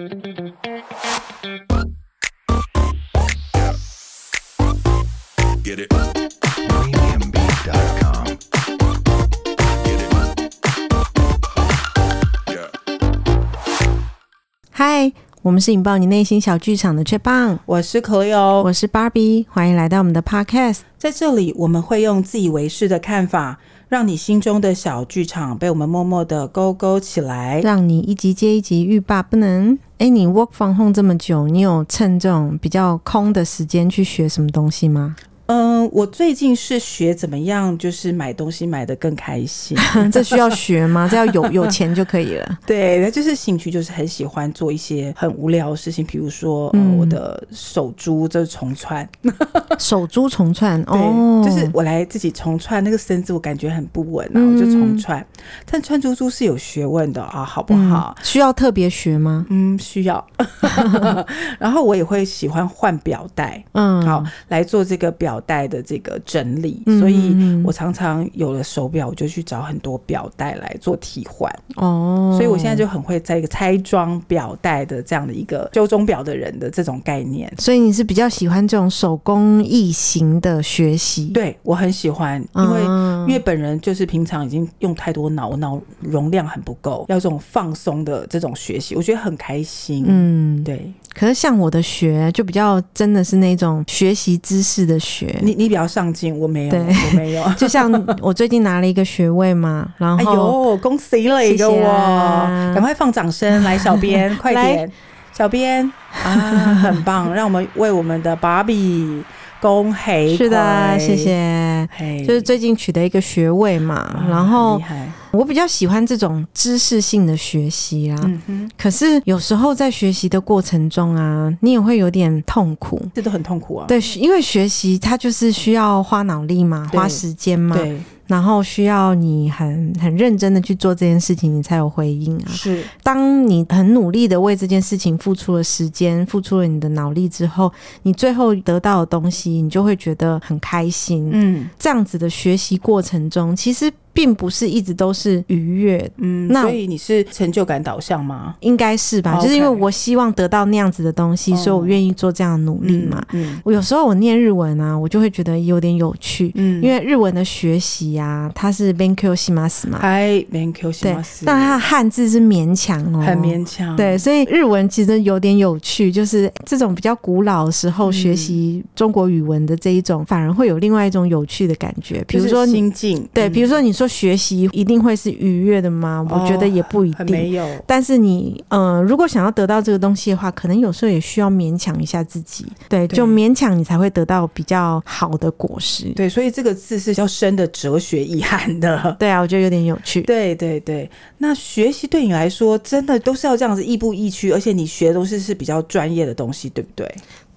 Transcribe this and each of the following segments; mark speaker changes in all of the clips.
Speaker 1: 嗨 Hi, 我们是引爆你内心小剧场的 c h i p
Speaker 2: 我是 Cleo，
Speaker 1: 我是 Barbie，欢迎来到我们的 Podcast。
Speaker 2: 在这里，我们会用自以为是的看法。让你心中的小剧场被我们默默的勾勾起来，
Speaker 1: 让你一集接一集欲罢不能。哎，你 Work from home 这么久，你有趁这种比较空的时间去学什么东西吗？
Speaker 2: 嗯，我最近是学怎么样，就是买东西买的更开心。
Speaker 1: 这需要学吗？这要有有钱就可以了。
Speaker 2: 对，那就是兴趣，就是很喜欢做一些很无聊的事情，比如说，嗯，我的手珠就是重串，
Speaker 1: 手珠重串，
Speaker 2: 对，
Speaker 1: 哦，
Speaker 2: 就是我来自己重串那个绳子，我感觉很不稳然后就重串。但串珠珠是有学问的啊，好不好？
Speaker 1: 需要特别学吗？
Speaker 2: 嗯，需要。然后我也会喜欢换表带，嗯，好来做这个表带的这个整理，所以我常常有了手表，我就去找很多表带来做替换。哦，所以我现在就很会在一个拆装表带的这样的一个修钟表的人的这种概念。
Speaker 1: 所以你是比较喜欢这种手工艺型的学习？
Speaker 2: 对，我很喜欢，因为、嗯、因为本人就是平常已经用太多脑，脑容量很不够，要这种放松的这种学习，我觉得很开心。嗯，对。
Speaker 1: 可是像我的学就比较真的是那种学习知识的学，
Speaker 2: 你你比较上进，我没有，
Speaker 1: 对。
Speaker 2: 我没有。
Speaker 1: 就像我最近拿了一个学位嘛，然后
Speaker 2: 哎呦，恭喜了一个我，赶、啊、快放掌声来，小编 快点，小编。啊，很棒，让我们为我们的芭比恭喜，
Speaker 1: 是的，谢谢。
Speaker 2: 嘿，
Speaker 1: 就是最近取得一个学位嘛，啊、然后。我比较喜欢这种知识性的学习啦，嗯哼。可是有时候在学习的过程中啊，你也会有点痛苦，
Speaker 2: 这都很痛苦啊。
Speaker 1: 对，因为学习它就是需要花脑力嘛，花时间嘛。对。然后需要你很很认真的去做这件事情，你才有回应啊。
Speaker 2: 是，
Speaker 1: 当你很努力的为这件事情付出了时间，付出了你的脑力之后，你最后得到的东西，你就会觉得很开心。嗯，这样子的学习过程中，其实。并不是一直都是愉悦，
Speaker 2: 嗯，那所以你是成就感导向吗？
Speaker 1: 应该是吧，就是因为我希望得到那样子的东西，所以我愿意做这样的努力嘛。嗯，我有时候我念日文啊，我就会觉得有点有趣，嗯，因为日文的学习啊，它是 Benkyo shimasu 嘛，
Speaker 2: 哎，Benkyo shimasu，
Speaker 1: 但它的汉字是勉强哦，
Speaker 2: 很勉强，
Speaker 1: 对，所以日文其实有点有趣，就是这种比较古老的时候学习中国语文的这一种，反而会有另外一种有趣的感觉，比如说
Speaker 2: 心境，
Speaker 1: 对，比如说你说。学习一定会是愉悦的吗？我觉得也不一定。
Speaker 2: 哦、没有。
Speaker 1: 但是你，呃，如果想要得到这个东西的话，可能有时候也需要勉强一下自己。对，对就勉强你才会得到比较好的果实。
Speaker 2: 对，所以这个字是较深的哲学意涵的。
Speaker 1: 对啊，我觉得有点有趣。
Speaker 2: 对对对，那学习对你来说，真的都是要这样子亦步亦趋，而且你学的东西是比较专业的东西，对不对？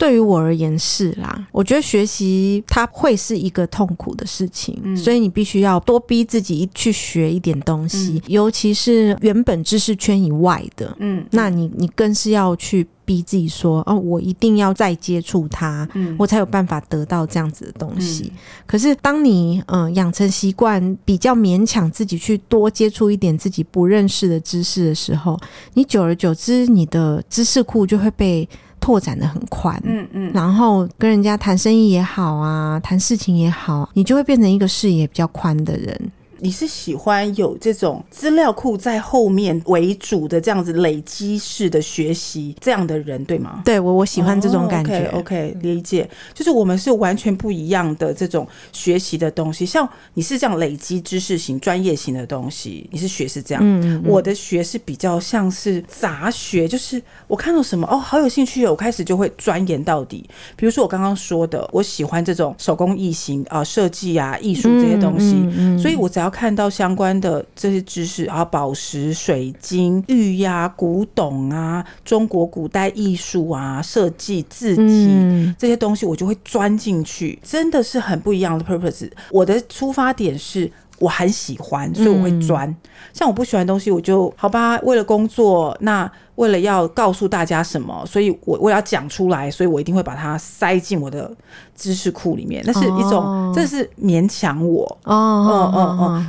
Speaker 1: 对于我而言是啦，我觉得学习它会是一个痛苦的事情，嗯、所以你必须要多逼自己去学一点东西，嗯、尤其是原本知识圈以外的，嗯，那你你更是要去逼自己说，哦，我一定要再接触它，嗯，我才有办法得到这样子的东西。嗯、可是当你嗯、呃、养成习惯，比较勉强自己去多接触一点自己不认识的知识的时候，你久而久之，你的知识库就会被。拓展的很宽，嗯嗯，然后跟人家谈生意也好啊，谈事情也好，你就会变成一个视野比较宽的人。
Speaker 2: 你是喜欢有这种资料库在后面为主的这样子累积式的学习这样的人，对吗？
Speaker 1: 对，我我喜欢这种感觉。
Speaker 2: Oh, OK，okay，理解。就是我们是完全不一样的这种学习的东西。像你是这样累积知识型、专业型的东西，你是学是这样。嗯，我的学是比较像是杂学，就是我看到什么哦，好有兴趣，我开始就会钻研到底。比如说我刚刚说的，我喜欢这种手工艺型啊、设计啊、艺术这些东西，嗯嗯嗯，所以我只要。看到相关的这些知识啊，宝石、水晶、玉呀、古董啊，中国古代艺术啊，设计字体、嗯、这些东西，我就会钻进去，真的是很不一样的 purpose。我的出发点是我很喜欢，所以我会钻。嗯、像我不喜欢的东西，我就好吧，为了工作那。为了要告诉大家什么，所以我我要讲出来，所以我一定会把它塞进我的知识库里面。那是一种，哦、这是勉强我。哦哦哦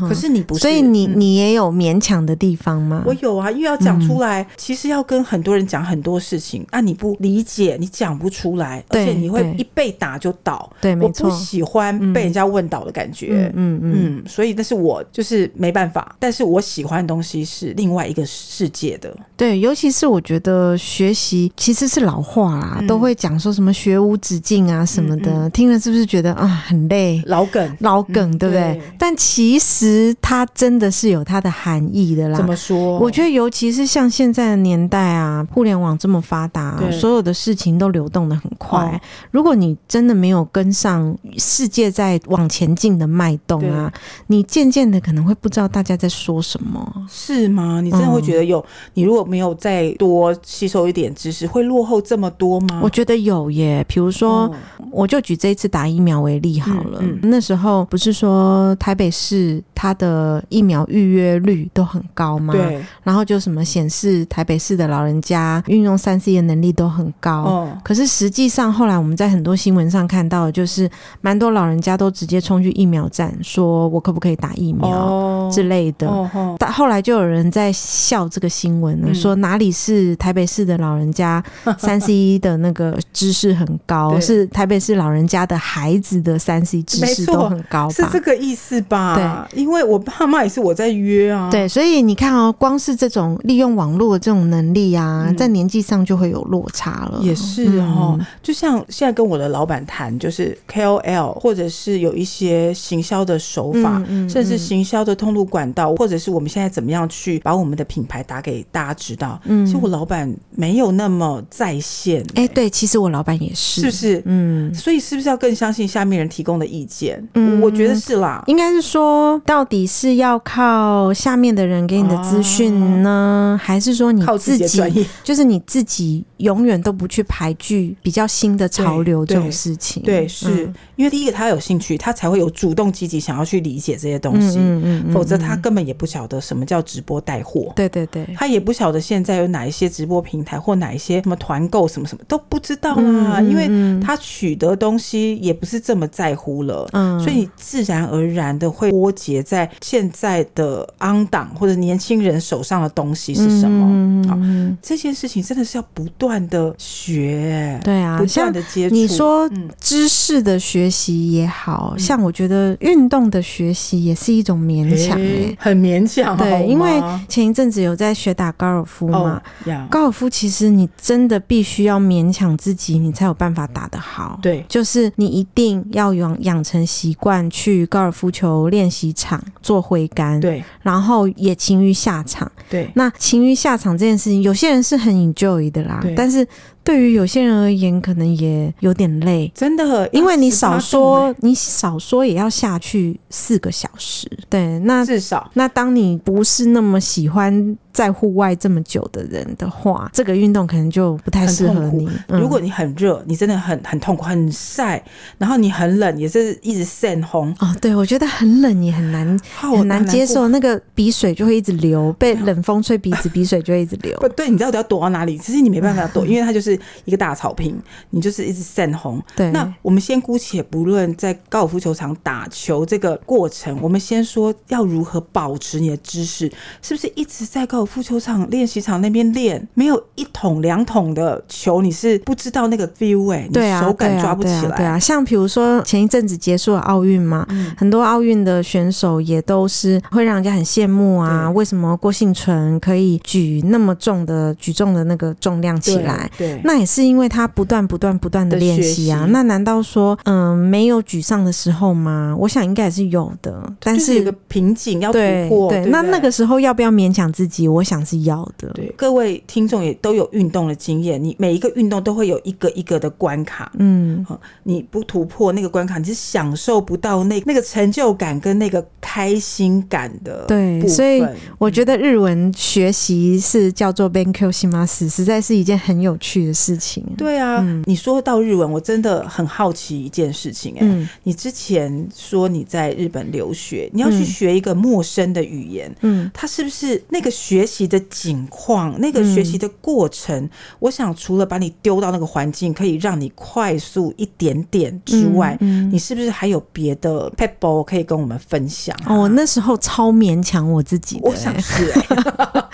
Speaker 2: 哦。可是你不是，
Speaker 1: 所以你你也有勉强的地方吗？
Speaker 2: 我有啊，因为要讲出来，嗯、其实要跟很多人讲很多事情啊，你不理解，你讲不出来，而且你会一被打就倒。
Speaker 1: 对，没错。
Speaker 2: 我不喜欢被人家问倒的感觉。嗯嗯，嗯，嗯，所以那是我就是没办法，但是我喜欢的东西是另外一个世界的。
Speaker 1: 对，尤其是我觉得学习其实是老话啦，嗯、都会讲说什么学无止境啊什么的，嗯嗯、听了是不是觉得啊很累？
Speaker 2: 老梗，
Speaker 1: 老梗，嗯、对不对？对，但其实它真的是有它的含义的啦。
Speaker 2: 怎么说？
Speaker 1: 我觉得尤其是像现在的年代啊，互联网这么发达，所有的事情都流动的很快。哦、如果你真的没有跟上世界在往前进的脉动啊，你渐渐的可能会不知道大家在说什么，
Speaker 2: 是吗？你真的会觉得有？嗯、你如果没有再多吸收一点知识，会落后这么多吗？
Speaker 1: 我觉得有耶。比如说，哦、我就举这一次打疫苗为例好了。嗯嗯、那时候不是说台北市它的疫苗预约率都很高吗？
Speaker 2: 对。
Speaker 1: 然后就什么显示台北市的老人家运用三 C 的能力都很高。哦。可是实际上后来我们在很多新闻上看到的，就是蛮多老人家都直接冲去疫苗站，说我可不可以打疫苗之类的。哦。但后来就有人在笑这个新闻呢，嗯、说哪里是台北市的老人家 三 C 的那个知识很高，是台北市老人家的孩子的三 C 知识都很高？
Speaker 2: 是这个意思吧？对，因为我爸妈也是我在约啊。
Speaker 1: 对，所以你看哦，光是这种利用网络的这种能力啊，嗯、在年纪上就会有落差了。
Speaker 2: 也是哦，嗯、就像现在跟我的老板谈，就是 KOL 或者是有一些行销的手法，甚至行销的通路管道，或者是我们现在怎么样去把我们的品牌打给大家知道。嗯，其实我老板没有那么在线、欸。哎、欸，
Speaker 1: 对，其实我老板也是，
Speaker 2: 是不是？嗯，所以是不是要更相信下面人提供的意见？嗯，我觉得是啦。
Speaker 1: 应该是说，到底是要靠下面的人给你的资讯呢，啊、还是说你自己，靠自己？就是你自己永远都不去排拒比较新的潮流这种事情？
Speaker 2: 对，对，是、嗯、因为第一个他有兴趣，他才会有主动积极想要去理解这些东西。嗯嗯，否则他根本也不晓得什么叫直播带货。
Speaker 1: 对对对，
Speaker 2: 他也不晓得现在有哪一些直播平台或哪一些什么团购什么什么都不知道啦，因为他取得东西也不是这么在乎了。嗯，所以你自然而然的会脱节在现在的 on 档或者年轻人手上的东西是什么？嗯，嗯，这件事情真的是要不断的学，
Speaker 1: 对啊，
Speaker 2: 不断的接触。
Speaker 1: 你说知识的学习也好，嗯，像我觉得运动的学习也是一种勉强，欸，
Speaker 2: 很勉强。
Speaker 1: 对，因为前一阵子有在学打高尔夫嘛，oh, yeah. 高尔夫其实你真的必须要勉强自己，你才有办法打得好。
Speaker 2: 对，
Speaker 1: 就是你一定要养养成习惯去高尔夫球练习场做挥杆，
Speaker 2: 对，
Speaker 1: 然后也勤于下场。
Speaker 2: 对，
Speaker 1: 那勤于下场这件事情，有些人是很 enjoy 的啦，但是。对于有些人而言，可能也有点累，
Speaker 2: 真的，
Speaker 1: 因为你少说，你少说也要下去四个小时，对，那
Speaker 2: 至少，
Speaker 1: 那当你不是那么喜欢。在户外这么久的人的话，这个运动可能就不太适合你。
Speaker 2: 嗯、如果你很热，你真的很很痛苦，很晒，然后你很冷，也是一直晒红。
Speaker 1: 哦，对，我觉得很冷也很难，哦、很难接受，那个鼻水就会一直流，被冷风吹鼻子，鼻水就会一直流。
Speaker 2: 不对，你知道我要躲到哪里？其实你没办法躲，嗯、因为它就是一个大草坪，你就是一直散红。
Speaker 1: 对，
Speaker 2: 那我们先姑且不论在高尔夫球场打球这个过程，我们先说要如何保持你的姿势，是不是一直在高尔夫球场练习场那边练，没有一桶两桶的球，你是不知道那个 feel 哎、你手感抓不起来。对啊，
Speaker 1: 对啊，像比如说前一阵子结束了奥运嘛，嗯、很多奥运的选手也都是会让人家很羡慕啊。为什么郭幸存可以举那么重的举重的那个重量起来？
Speaker 2: 对，对
Speaker 1: 那也是因为他不断不断不断的练习啊。那难道说嗯没有沮丧的时候吗？我想应该也是有的，但是，是有个
Speaker 2: 瓶颈要突破。
Speaker 1: 对，那那个时候要不要勉强自己？我想是。要的，
Speaker 2: 对，各位听众也都有运动的经验，你每一个运动都会有一个一个的关卡，嗯，你不突破那个关卡，你是享受不到那那个成就感跟那个开心感的。
Speaker 1: 对，所以我觉得日文学习是叫做 Benkyou shimasu，实在是一件很有趣的事情。
Speaker 2: 对啊，嗯、你说到日文，我真的很好奇一件事情、欸，哎、嗯，你之前说你在日本留学，你要去学一个陌生的语言，嗯，它是不是那个学学习的景况，那个学习的过程，嗯、我想除了把你丢到那个环境，可以让你快速一点点之外，你是不是还有别的 p e p l e 可以跟我们分享、啊？
Speaker 1: 哦，我那时候超勉强我自己的，
Speaker 2: 我想是、欸。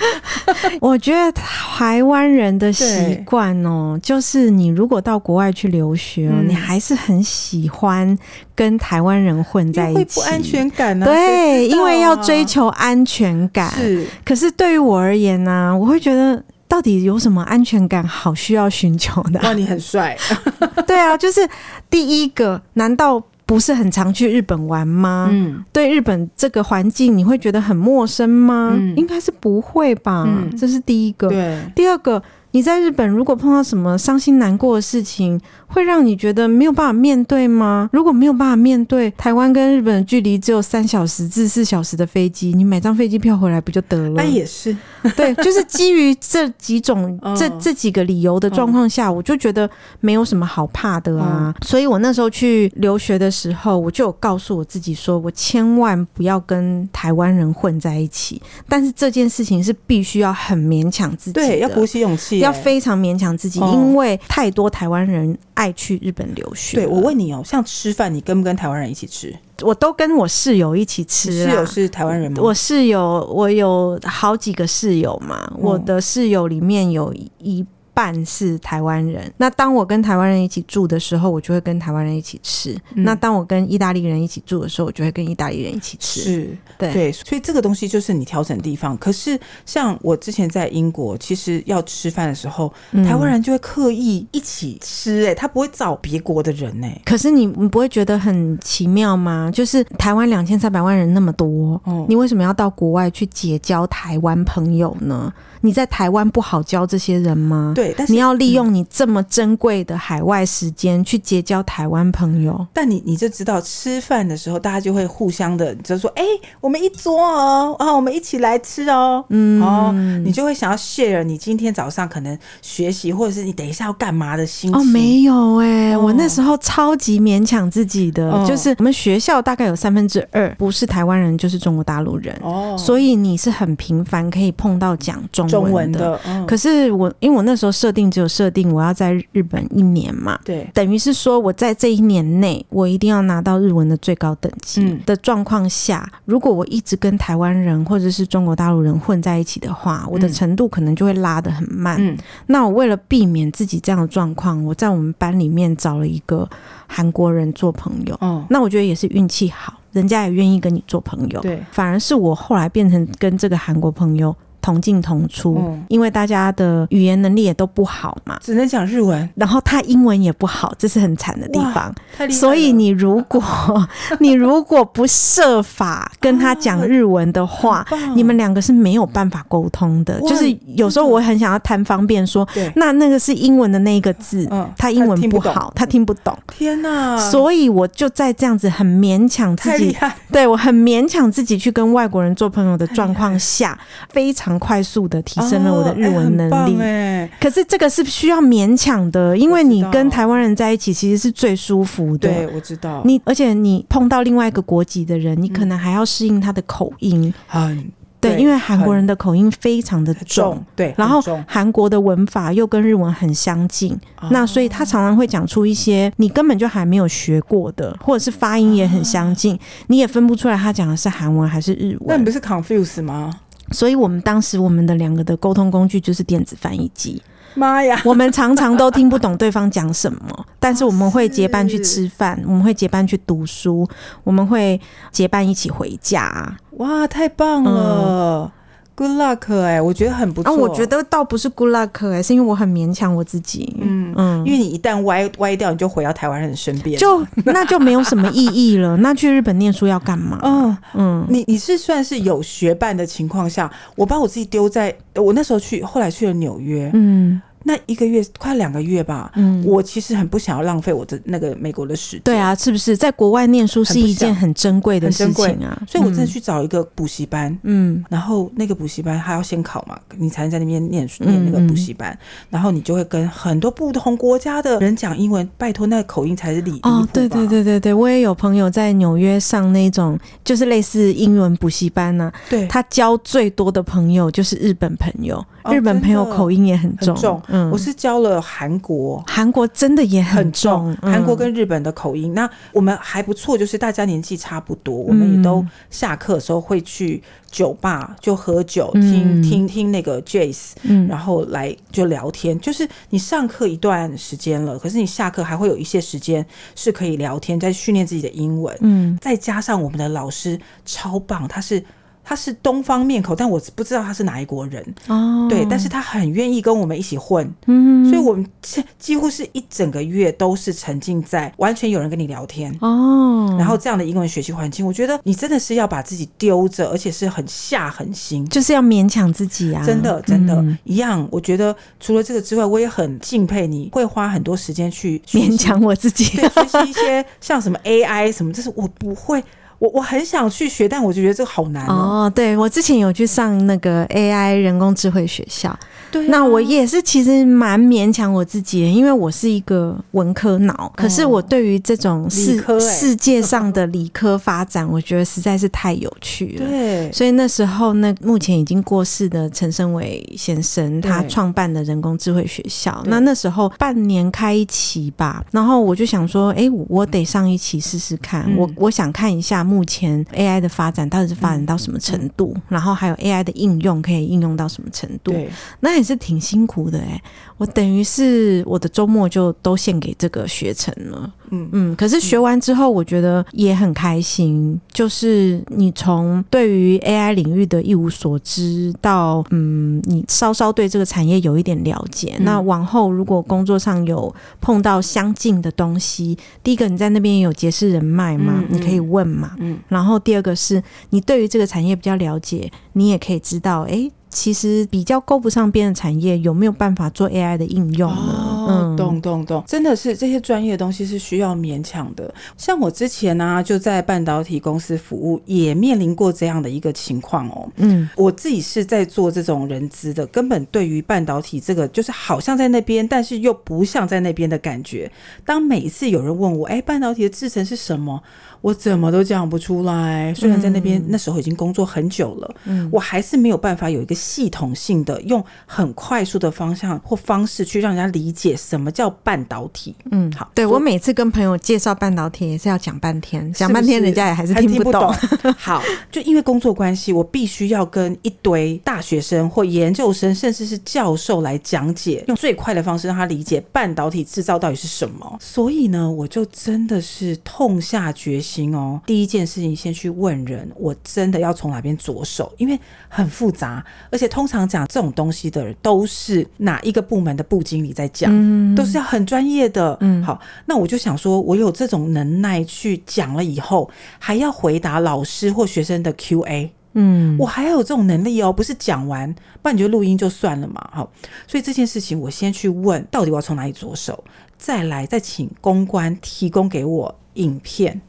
Speaker 1: 我觉得台湾人的习惯哦，就是你如果到国外去留学，嗯、你还是很喜欢跟台湾人混在一起，会
Speaker 2: 不安全感呢、啊？
Speaker 1: 对，因为要追求安全感。是，可是对于我而言呢、啊，我会觉得到底有什么安全感好需要寻求的？
Speaker 2: 哇，你很帅。
Speaker 1: 对啊，就是第一个，难道？不是很常去日本玩吗？嗯，对日本这个环境，你会觉得很陌生吗？嗯，应该是不会吧。嗯，这是第一个。对，第二个。你在日本如果碰到什么伤心难过的事情，会让你觉得没有办法面对吗？如果没有办法面对，台湾跟日本的距离只有三小时至四小时的飞机，你买张飞机票回来不就得了？
Speaker 2: 那也是，
Speaker 1: 对，就是基于这几种、哦、这这几个理由的状况下，我就觉得没有什么好怕的啊。哦、所以我那时候去留学的时候，我就有告诉我自己说，我千万不要跟台湾人混在一起。但是这件事情是必须要很勉强自己的，
Speaker 2: 对，要鼓起勇气。
Speaker 1: 要非常勉强自己，哦、因为太多台湾人爱去日本留学。
Speaker 2: 对，我问你哦，像吃饭，你跟不跟台湾人一起吃？
Speaker 1: 我都跟我室友一起吃。
Speaker 2: 室友是台湾人吗？
Speaker 1: 我室友，我有好几个室友嘛。嗯、我的室友里面有一。半是台湾人。那当我跟台湾人一起住的时候，我就会跟台湾人一起吃。嗯、那当我跟意大利人一起住的时候，我就会跟意大利人一起吃。
Speaker 2: 是，对对。所以这个东西就是你调整地方。可是像我之前在英国，其实要吃饭的时候，嗯、台湾人就会刻意一起吃、欸。哎，他不会找别国的人呢、欸。
Speaker 1: 可是你你不会觉得很奇妙吗？就是台湾两千三百万人那么多，哦、你为什么要到国外去结交台湾朋友呢？你在台湾不好交这些人吗？
Speaker 2: 对，但是
Speaker 1: 你要利用你这么珍贵的海外时间去结交台湾朋友。
Speaker 2: 但你你就知道，吃饭的时候大家就会互相的，就说：“哎、欸，我们一桌哦，啊，我们一起来吃哦。”嗯，哦，你就会想要 share 你今天早上可能学习，或者是你等一下要干嘛的心情。
Speaker 1: 哦，没有哎、欸，哦、我那时候超级勉强自己的，哦、就是我们学校大概有三分之二不是台湾人，就是中国大陆人。哦，所以你是很频繁可以碰到讲中。
Speaker 2: 中文的，嗯、
Speaker 1: 可是我因为我那时候设定只有设定我要在日本一年嘛，对，等于是说我在这一年内我一定要拿到日文的最高等级的状况下，嗯、如果我一直跟台湾人或者是中国大陆人混在一起的话，我的程度可能就会拉得很慢。嗯、那我为了避免自己这样的状况，我在我们班里面找了一个韩国人做朋友。哦，那我觉得也是运气好，人家也愿意跟你做朋友。对，反而是我后来变成跟这个韩国朋友。同进同出，嗯、因为大家的语言能力也都不好嘛，
Speaker 2: 只能讲日文，
Speaker 1: 然后他英文也不好，这是很惨的地方。所以你如果 你如果不设法跟他讲日文的话，啊、你们两个是没有办法沟通的。就是有时候我很想要贪方便说，对那那个是英文的那一个字，嗯、他英文不好，他听不懂。
Speaker 2: 不懂天哪！
Speaker 1: 所以我就在这样子很勉强自己，对我很勉强自己去跟外国人做朋友的状况下，非常。快速的提升了我的日文能力，哦欸、可是这个是需要勉强的，因为你跟台湾人在一起其实是最舒服的。
Speaker 2: 对，我知道。
Speaker 1: 你而且你碰到另外一个国籍的人，你可能还要适应他的口音。嗯，对，对，因为韩国人的口音非常的重，重对，然后韩国的文法又跟日文很相近，哦、那所以他常常会讲出一些你根本就还没有学过的，或者是发音也很相近，啊、你也分不出来他讲的是韩文还是日文。
Speaker 2: 那你不是 confuse 吗？
Speaker 1: 所以我们当时我们的两个的沟通工具就是电子翻译机。
Speaker 2: 妈呀！
Speaker 1: 我们常常都听不懂对方讲什么，但是我们会结伴去吃饭，我们会结伴去读书，我们会结伴一起回家。
Speaker 2: 哇，太棒了！嗯 Good luck 哎、欸，我觉得很不错。啊，
Speaker 1: 我觉得倒不是 good luck 哎、欸，是因为我很勉强我自己。嗯嗯，嗯
Speaker 2: 因为你一旦歪歪掉，你就回到台湾人身边，
Speaker 1: 就那就没有什么意义了。那去日本念书要干嘛？嗯
Speaker 2: 嗯，你你是算是有学伴的情况下，我把我自己丢在我那时候去，后来去了纽约。嗯。那一个月快两个月吧，
Speaker 1: 嗯。
Speaker 2: 我其实很不想要浪费我的那个美国的时间。
Speaker 1: 对啊，是不是？在国外念书是一件很珍贵的事情啊？
Speaker 2: 所以我真的去找一个补习班，
Speaker 1: 嗯。
Speaker 2: 然后那个补习班还要先考嘛，你才能在那边念书念那个补习班，然后你就会跟很多不同国家的人讲英文，拜托那个口音才是礼
Speaker 1: 哦，对对对对对，我也有朋友在纽约上那种就是类似英文补习班呢、啊，
Speaker 2: 对，
Speaker 1: 他交最多的朋友就是日本朋友，
Speaker 2: 哦
Speaker 1: 日本朋友口音也很重，
Speaker 2: 很重。
Speaker 1: 嗯，
Speaker 2: 我是教了韩国。
Speaker 1: 韩国真的也
Speaker 2: 很
Speaker 1: 重，
Speaker 2: 重，韩国跟日本的口音，那我们还不错，就是大家年纪差不多，我们也都下课的时候会去酒吧就喝酒，听听听那个 jazz，
Speaker 1: 嗯，
Speaker 2: 然后来就聊天。就是你上课一段时间了，可是你下课还会有一些时间是可以聊天，在训练自己的英文。
Speaker 1: 嗯，
Speaker 2: 再加上我们的老师超棒，他是。他是东方面孔，但我不知道他是哪一国人。
Speaker 1: 哦。
Speaker 2: 对，但是他很愿意跟我们一起混，
Speaker 1: 嗯，
Speaker 2: 所以我们几几乎是一整个月都是沉浸在完全有人跟你聊天。
Speaker 1: 哦，
Speaker 2: 然后这样的英文学习环境，我觉得你真的是要把自己丢着，而且是很下狠心，
Speaker 1: 就是要勉强自己啊，
Speaker 2: 真的真的，
Speaker 1: 嗯、
Speaker 2: 一样。我觉得除了这个之外，我也很敬佩你会花很多时间去
Speaker 1: 勉强我自己，
Speaker 2: 对，学习一些像什么 AI 什么，这是我不会。我我很想去学，但我就觉得这个好难哦。
Speaker 1: 哦，对，我之前有去上那个 AI 人工智慧学校，
Speaker 2: 对、啊，
Speaker 1: 那我也是其实蛮勉强我自己，因为我是一个文科脑，哦、可是我对于这种世、
Speaker 2: 欸、
Speaker 1: 世界上的理科发展，我觉得实在是太有趣了。
Speaker 2: 对，
Speaker 1: 所以那时候那目前已经过世的陈昇伟先生，他创办的人工智慧学校，那那时候半年开一期吧，然后我就想说，哎、欸，我得上一期试试看，嗯、我我想看一下。目前 AI 的发展到底是发展到什么程度？嗯、然后还有 AI 的应用可以应用到什么程度？
Speaker 2: 对，
Speaker 1: 那也是挺辛苦的哎、欸。我等于是我的周末就都献给这个学程了。嗯嗯，可是学完之后，我觉得也很开心。嗯、就是你从对于 AI 领域的一无所知到嗯，你稍稍对这个产业有一点了解。嗯、那往后如果工作上有碰到相近的东西，第一个你在那边有结识人脉嘛，你可以问嘛。嗯，然后第二个是你对于这个产业比较了解，你也可以知道，哎。其实比较够不上边的产业，有没有办法做 AI 的应用呢？
Speaker 2: 哦、
Speaker 1: 嗯，
Speaker 2: 懂懂懂，真的是这些专业的东西是需要勉强的。像我之前呢、啊，就在半导体公司服务，也面临过这样的一个情况哦。嗯，我自己是在做这种人资的，根本对于半导体这个，就是好像在那边，但是又不像在那边的感觉。当每一次有人问我，哎，半导体的制程是什么？我怎么都讲不出来。虽然在那边、嗯、那时候已经工作很久了，嗯，我还是没有办法有一个系统性的用很快速的方向或方式去让人家理解什么叫半导体。嗯，好，
Speaker 1: 对，我每次跟朋友介绍半导体也是要讲半天，讲半天人家也还是听不懂。
Speaker 2: 不懂 好，就因为工作关系，我必须要跟一堆大学生或研究生，甚至是教授来讲解，用最快的方式让他理解半导体制造到底是什么。所以呢，我就真的是痛下决心哦，第一件事情先去问人，我真的要从哪边着手，因为很复杂，而且通常讲这种东西的人都是哪一个部门的部经理在讲，嗯、都是要很专业的。嗯，好，那我就想说，我有这种能耐去讲了以后，还要回答老师或学生的 Q&A，嗯，我还要有这种能力哦，不是讲完，不然你就录音就算了嘛。好，所以这件事情我先去问，到底我要从哪里着手，再来再请公关提供给我影片。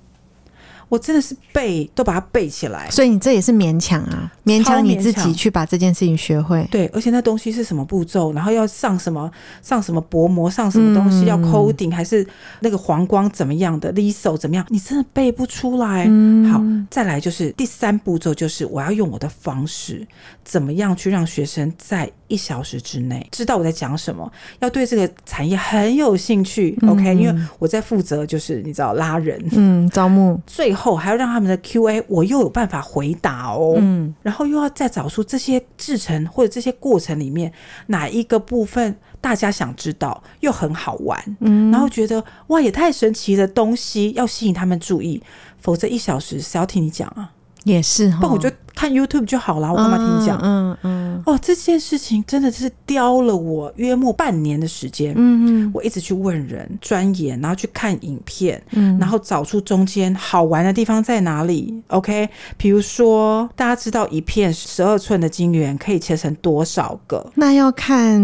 Speaker 2: 我真的是背都把它背起来，
Speaker 1: 所以你这也是勉强啊，勉强。你自己去把这件事情学会。
Speaker 2: 对，而且那东西是什么步骤，然后要上什么上什么薄膜，上什么东西、嗯、要 coding 还是那个黄光怎么样的，liso 怎么样，你真的背不出来。嗯、好，再来就是第三步骤，就是我要用我的方式，怎么样去让学生在一小时之内知道我在讲什么，要对这个产业很有兴趣。嗯、OK，因为我在负责就是你知道拉人，
Speaker 1: 嗯，招募，
Speaker 2: 最后。后还要让他们的 Q&A，我又有办法回答哦。嗯，然后又要再找出这些制成或者这些过程里面哪一个部分大家想知道又很好玩，嗯，然后觉得哇也太神奇的东西要吸引他们注意，否则一小时谁要听你讲啊？
Speaker 1: 也是，
Speaker 2: 不我就看 YouTube 就好了，我干嘛听你讲？嗯嗯。
Speaker 1: 嗯
Speaker 2: 哦，这件事情真的是雕了我约莫半年的时间。
Speaker 1: 嗯嗯，
Speaker 2: 我一直去问人钻研，然后去看影片，
Speaker 1: 嗯
Speaker 2: 然后找出中间好玩的地方在哪里。OK，比如说大家知道一片十二寸的晶圆可以切成多少个？
Speaker 1: 那要看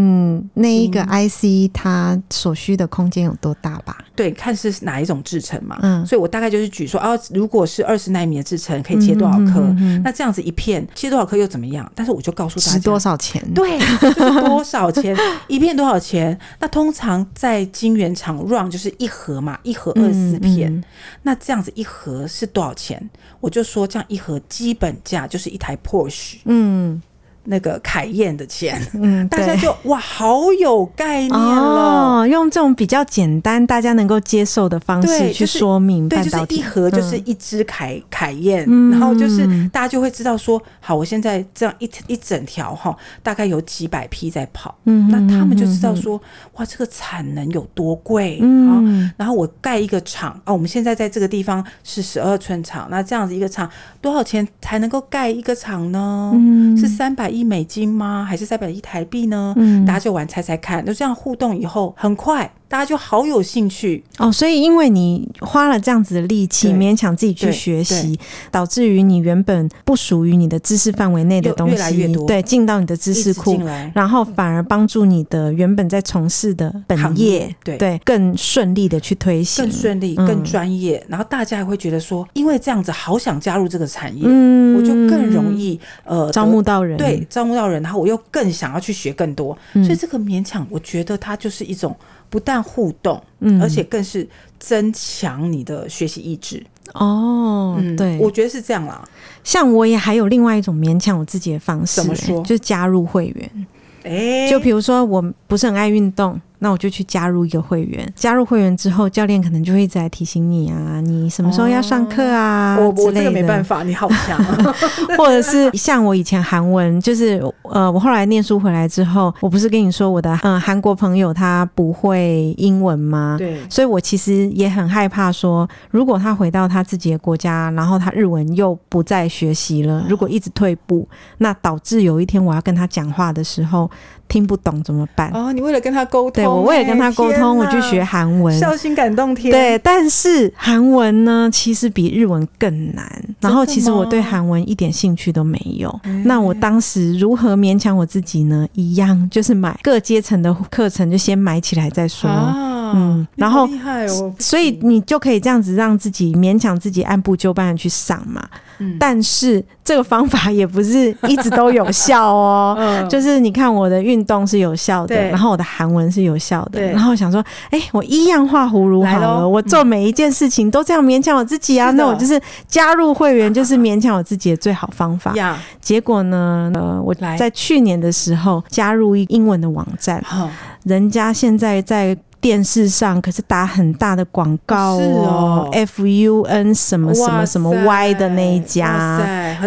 Speaker 1: 那一个 IC 它所需的空间有多大吧？
Speaker 2: 对，看是哪一种制成嘛。
Speaker 1: 嗯
Speaker 2: 所以我大概就是举说，啊，如果是二十纳米的制成，可以切多少
Speaker 1: 颗？
Speaker 2: 那这样子一片切多少颗又怎么样？但是我就告诉大
Speaker 1: 多少钱？
Speaker 2: 对，就是多少钱 一片多少钱？那通常在金源厂 run 就是一盒嘛，一盒二十四片。
Speaker 1: 嗯嗯
Speaker 2: 那这样子一盒是多少钱？我就说这样一盒基本价就是一台 Porsche
Speaker 1: 嗯
Speaker 2: 那个凯宴的钱。
Speaker 1: 嗯，
Speaker 2: 大家就哇，好有概念了。
Speaker 1: 哦，用这种比较简单、大家能够接受的方式去说明
Speaker 2: 对，就是。一盒就是
Speaker 1: 嗯
Speaker 2: 一支凯凯宴，
Speaker 1: 嗯
Speaker 2: 然后就是大家就会知道说，好，我现在这样一一整条哈，大概有几百批在跑，
Speaker 1: 嗯
Speaker 2: 那他们就知道说，哇，这个产能有多贵，
Speaker 1: 嗯
Speaker 2: 啊，然后我盖一个厂啊，我们现在在这个地方是十二寸厂，那这样子一个厂多少钱才能够盖一个厂呢？
Speaker 1: 嗯
Speaker 2: 是三百亿美金吗？还是三百亿台币呢？
Speaker 1: 嗯
Speaker 2: 大家就玩猜猜看，就这样互动以后，很快大家就好有兴趣。
Speaker 1: 哦，所以因为你花了这样子的力
Speaker 2: 气，
Speaker 1: 勉强自己去学习，导致于你原本不属于你的知识范围内的东西，
Speaker 2: 越来越多。
Speaker 1: 对，进到你的知
Speaker 2: 识库
Speaker 1: 然后反而帮助你的原本在从事的本
Speaker 2: 行
Speaker 1: 业
Speaker 2: 业，对
Speaker 1: 更顺利的去推行，
Speaker 2: 更顺利、
Speaker 1: 嗯。
Speaker 2: 更专业，然后大家也会觉得说，因为这样子好想加入这个产业，
Speaker 1: 嗯。
Speaker 2: 我就更容易呃
Speaker 1: 招募到人，
Speaker 2: 对，招募到人，然后我又更想要去学更多，
Speaker 1: 嗯。
Speaker 2: 所以这个勉强，我觉得它就是一种不但互动，
Speaker 1: 嗯
Speaker 2: 而且更是增强你的学习意志。
Speaker 1: 哦，
Speaker 2: 嗯，
Speaker 1: 对，
Speaker 2: 我觉得是这样啦。
Speaker 1: 像我也还有另外一种勉强我自己的方式、
Speaker 2: 怎么说
Speaker 1: 欸就是加入会员。
Speaker 2: 哎，
Speaker 1: 就比如说我不是很爱运动，那我就去加入一个会员。加入会员之后，教练可能就会一直来提醒你啊，你什么时候要上课啊？
Speaker 2: 我我这个没办
Speaker 1: 法。
Speaker 2: 你好强啊。
Speaker 1: 或者是像我以前韩文，就是呃，我后来念书回来之后，我不是跟你说我的嗯韩国朋友他不会英文吗？
Speaker 2: 对，
Speaker 1: 所以我其实也很害怕说，如果他回到他自己的国家，然后他日文又不再学习了，如果一直退步，那导致有一天我要跟他讲话的时候听不懂怎么办？
Speaker 2: 哦，你为了跟他沟通，
Speaker 1: 对我为了跟他沟通，我去学
Speaker 2: 韩
Speaker 1: 韩文。
Speaker 2: 孝心感动天。
Speaker 1: 对，但是韩文呢，其实比日文更难。然后，其实我对韩文一点兴趣都没有。那我当时如何勉强我自己呢？一样就是买各阶层的课程，就先买起来再说。
Speaker 2: 啊，
Speaker 1: 嗯然后
Speaker 2: 厉害哦，
Speaker 1: 所以你就可以这样子让自己勉强自己按部就班的去上嘛。
Speaker 2: 嗯。
Speaker 1: 但是这个方法也不是一直都有效哦。
Speaker 2: 嗯。
Speaker 1: 就是你看我的运动是有效的，然后我的韩文是有效的，然后我想说，哎、我一样画葫芦好了，我做每一件事情都这样勉强我自己啊，那我就是加入会员，就是勉强我自己的最好方法。
Speaker 2: 呀，
Speaker 1: 结果呢，呃，我在去年的时候加入一英文的网站，
Speaker 2: 好，
Speaker 1: 人家现在在。电视上可是打很大的广告
Speaker 2: 是哦
Speaker 1: ，F U N 什么什么什么 Y 的那一家，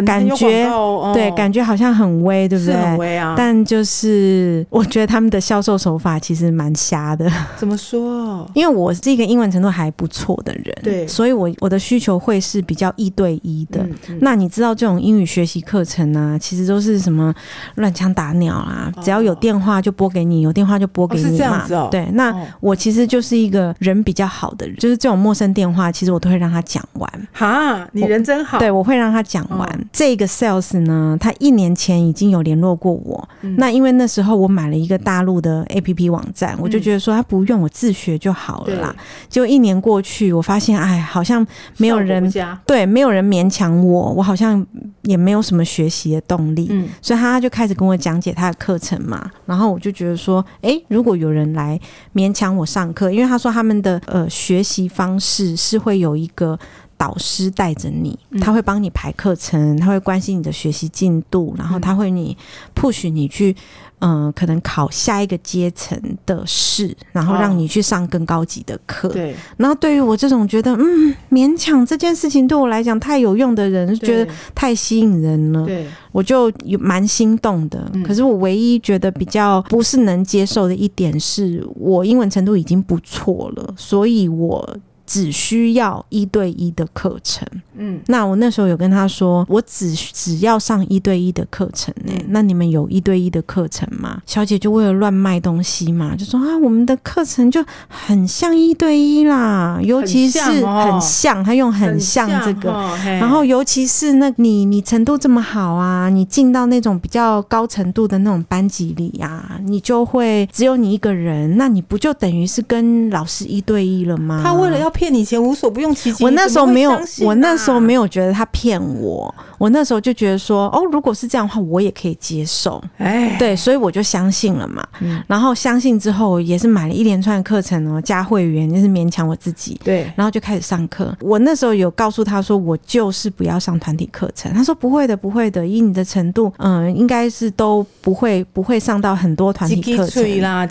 Speaker 1: 感
Speaker 2: 觉
Speaker 1: 对，感觉好像很威，对不
Speaker 2: 是
Speaker 1: 对？
Speaker 2: 很威啊。
Speaker 1: 但就是我觉得他们的销售手法其实蛮瞎的，
Speaker 2: 怎么说？
Speaker 1: 因为我是一个英文程度还不错的人，
Speaker 2: 对
Speaker 1: 所以我我的需求会是比较一对一的。
Speaker 2: 嗯嗯
Speaker 1: 那你知道这种英语学习课程啊，其实都是什么乱枪打鸟啦、
Speaker 2: 哦
Speaker 1: 只要有电话就拨给你，有电话就
Speaker 2: 拨给
Speaker 1: 你嘛。
Speaker 2: 这样子哦
Speaker 1: 对，那
Speaker 2: 哦
Speaker 1: 我其实就是一个人比较好的人，就是这种陌生电话，其实我都会让他讲完。
Speaker 2: 哈，你人真好。
Speaker 1: 对，我会让他讲完。
Speaker 2: 哦
Speaker 1: 这个 sales 呢，他一年前已经有联络过我。
Speaker 2: 嗯
Speaker 1: 那因为那时候我买了一个大陆的 APP 网站，我就觉得说他不用我自学就好了啦。结果一年过去，我发现哎，好像没有人对，没有人勉强我，我好像也没有什么学习的动力。
Speaker 2: 嗯，
Speaker 1: 所以他就开始跟我讲解他的课程嘛，然后我就觉得说，诶，如果有人来勉强我上课，因为他说他们的呃学习方式是会有一个导师带着你，他会帮你排课程，他会关心你的学习进度，然后他会你 push 你去。嗯，可能考下一个阶层的试，然后让你去上更高级的课。
Speaker 2: 对，
Speaker 1: 然后对于我这种觉得嗯勉强这件事情对我来讲太有用的人，觉得太吸引人了。
Speaker 2: 对，
Speaker 1: 我就有蛮心动的，
Speaker 2: 嗯。
Speaker 1: 可是我唯一觉得比较不是能接受的一点是，我英文程度已经不错了，所以我只需要一对一的课程。
Speaker 2: 嗯，
Speaker 1: 那我那时候有跟他说，我只只要上一对一的课程呢、欸。那你们有一对一的课程吗？小姐就为了乱卖东西嘛，就说啊，我们的课程就很像一对一啦，尤其是很像，很像他用很像这个，然后尤其是那你你程度这么好啊，你进到那种比较高程度的那种班级里呀、啊，你就会只有你一个人，那你不就等于是跟老师一对一了吗？
Speaker 2: 他为了要骗你钱，无所不用其极。
Speaker 1: 我那时候没有，我那时候没有觉得他骗我，我那时候就觉得说，哦，如果是这样的话，我也可以接受。哎，对，所以我就相信了嘛。嗯，然后相信之后，也是买了一连串的课程哦，加会员，就是勉强我自己。
Speaker 2: 对，
Speaker 1: 然后就开始上课。我那时候有告诉他说，我就是不要上团体课程。他说不会的，不会的，以你的程度，嗯，应该是都不会不会上到很多团体课程
Speaker 2: 啦，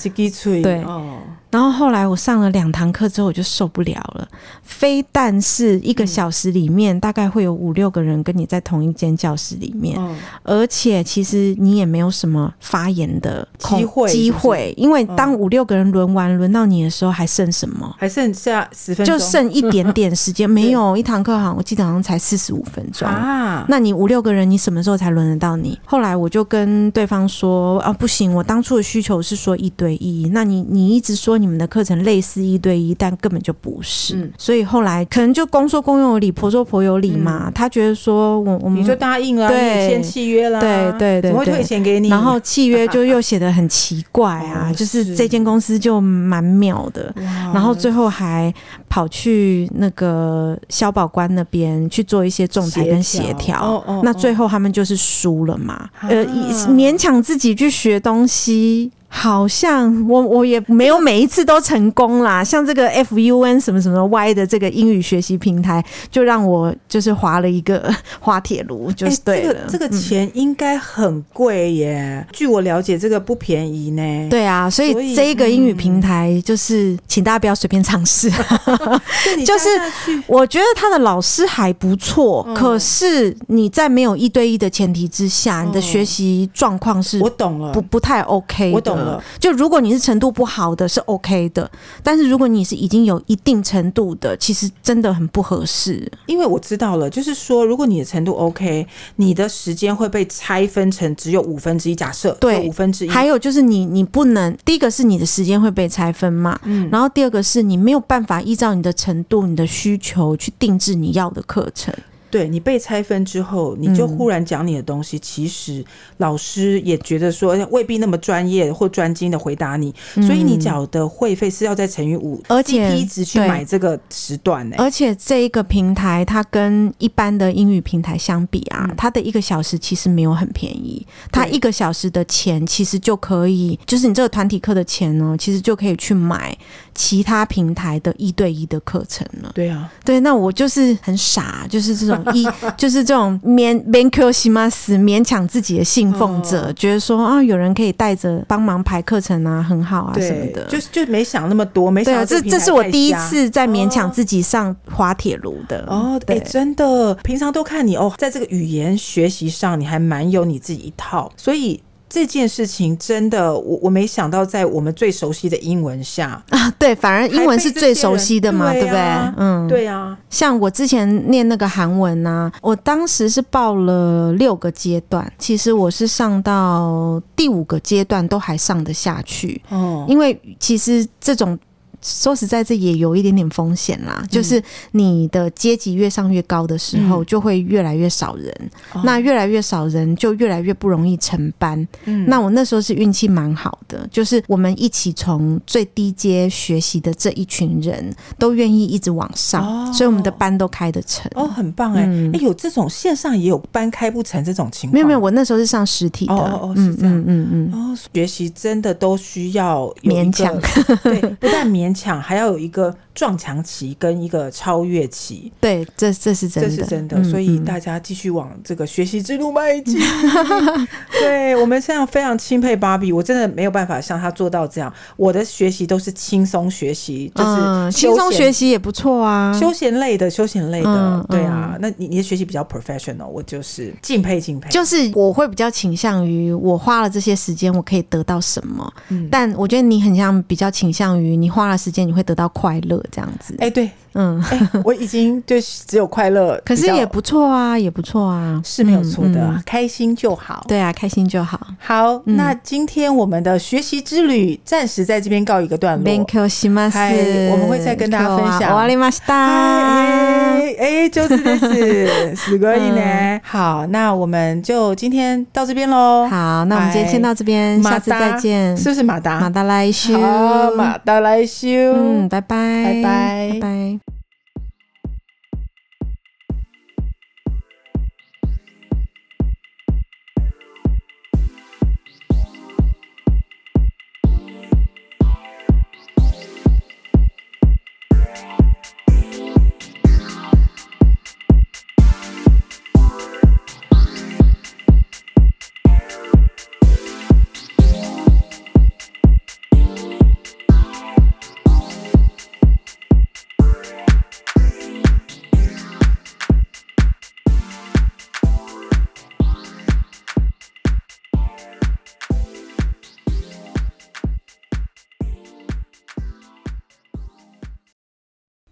Speaker 1: 对。哦然后后来我上了两堂课之后，我就受不了了。非但是一个小时里面大概会有五六个人跟你在同一间教室里面，嗯、而且其实你也没有什么发言的机会机会，因为当五六个人轮完、嗯、轮到你的时候，还剩什么？
Speaker 2: 还剩下十分钟，
Speaker 1: 就剩一点点时间。没有一堂课，好像我记得好像才四十五分钟啊。那你五六个人，你什么时候才轮得到你？后来我就跟对方说啊，不行，我当初的需求是说一对一，那你你一直说。你们的课程类似一对一，但根本就不是。嗯、所以后来可能就公说公有理，婆说婆有理嘛。嗯、他觉得说我我们
Speaker 2: 你就答应了，对，签契约了，
Speaker 1: 对对对，怎么会
Speaker 2: 退钱给你？
Speaker 1: 然后契约就又写的很奇怪啊，就是这间公司就蛮妙的。然后最后还跑去那个消保官那边去做一些仲裁跟协调。哦哦、那最后他们就是输了嘛，啊、呃，勉强自己去学东西。好像我我也没有每一次都成功啦，像这个 F U N 什么什么 Y 的这个英语学习平台，就让我就是滑了一个 滑铁卢，就是对了。
Speaker 2: 这个这个钱应该很贵耶，据我了解，这个不便宜呢。
Speaker 1: 对啊，所以这一个英语平台就是，请大家不要随便尝试。就是我觉得他的老师还不错，可是你在没有一对一的前提之下，你的学习状况是，
Speaker 2: 我懂了，
Speaker 1: 不不太 OK。
Speaker 2: 我懂。
Speaker 1: 就如果你是程度不好的，是 OK 的，但是如果你是已经有一定程度的，其实真的很不合适。
Speaker 2: 因为我知道了，就是说，如果你的程度 OK，你的时间会被拆分成只有五分之一。假设对五分之一，
Speaker 1: 还有就是你你不能，第一个是你的时间会被拆分嘛，嗯，然后第二个是你没有办法依照你的程度、你的需求去定制你要的课程。
Speaker 2: 对，你被拆分之后，你就忽然讲你的东西，嗯、其实老师也觉得说未必那么专业或专精的回答你，嗯、所以你缴的会费是要再乘以五，而且一直去买这个时段呢。
Speaker 1: 而且这一个平台它跟一般的英语平台相比啊，嗯、它的一个小时其实没有很便宜，它一个小时的钱其实就可以，就是你这个团体课的钱呢，其实就可以去买其他平台的一对一的课程了。
Speaker 2: 对啊，
Speaker 1: 对，那我就是很傻，就是这种。一 就是这种勉勉强西马斯勉强自己的信奉者，哦、觉得说啊，有人可以带着帮忙排课程啊，很好啊什么的，
Speaker 2: 就就没想那么多，没想到这
Speaker 1: 这是我第一次在勉强自己上滑铁卢的
Speaker 2: 哦，哎、欸，真的，平常都看你哦，在这个语言学习上，你还蛮有你自己一套，所以。这件事情真的，我我没想到，在我们最熟悉的英文下
Speaker 1: 啊，对，反而英文是最熟悉的嘛，对，啊、对不对？嗯，
Speaker 2: 对啊。
Speaker 1: 像我之前念那个韩文啊，我当时是报了六个阶段，其实我是上到第五个阶段都还上得下去哦，因为其实这种。说实在，这也有一点点风险啦。就是你的阶级越上越高的时候，就会越来越少人。那越来越少人，就越来越不容易成班。那我那时候是运气蛮好的，就是我们一起从最低阶学习的这一群人都愿意一直往上，所以我们的班都开得成。
Speaker 2: 哦，很棒哎！哎，有这种线上也有班开不成这种情况？
Speaker 1: 没有没有，我那时候是上实体的。哦哦，是这样。嗯嗯嗯。哦，
Speaker 2: 学习真的都需要
Speaker 1: 勉强。
Speaker 2: 对，不但勉。勉强还要有一个撞墙期跟一个超越期，
Speaker 1: 对，这这是真的，
Speaker 2: 这是真的，嗯、所以大家继续往这个学习之路迈进。嗯、对，我们现在非常钦佩芭比，我真的没有办法像她做到这样。我的学习都是轻松学习，就是
Speaker 1: 轻松、嗯、学习也不错啊，
Speaker 2: 休闲类的，休闲类的，嗯、对啊。那你你的学习比较 professional，我就是敬佩敬佩。
Speaker 1: 就是我会比较倾向于我花了这些时间，我可以得到什么？嗯、但我觉得你很像比较倾向于你花了。时间你会得到快乐这样子。
Speaker 2: 哎、对，
Speaker 1: 嗯，
Speaker 2: 哎、欸，我已经就只有快乐，
Speaker 1: 可是也不错啊，也不错啊，
Speaker 2: 是没有错的、
Speaker 1: 嗯嗯，
Speaker 2: 开心就好。
Speaker 1: 对啊，开心就好。
Speaker 2: 好，嗯、那今天我们的学习之旅暂时在这边告一个段落。
Speaker 1: 勉强します。
Speaker 2: 我们会再跟大家分享。
Speaker 1: 终わりました。
Speaker 2: 哎哎，就是这是，すごい呢。好，那我们就今天到这边喽。
Speaker 1: 好，那我们今天先到这边，下次再见。
Speaker 2: 是不是马达？
Speaker 1: 马达来修。
Speaker 2: 好，马达来修。
Speaker 1: 嗯，拜拜，
Speaker 2: 拜拜，
Speaker 1: 拜拜。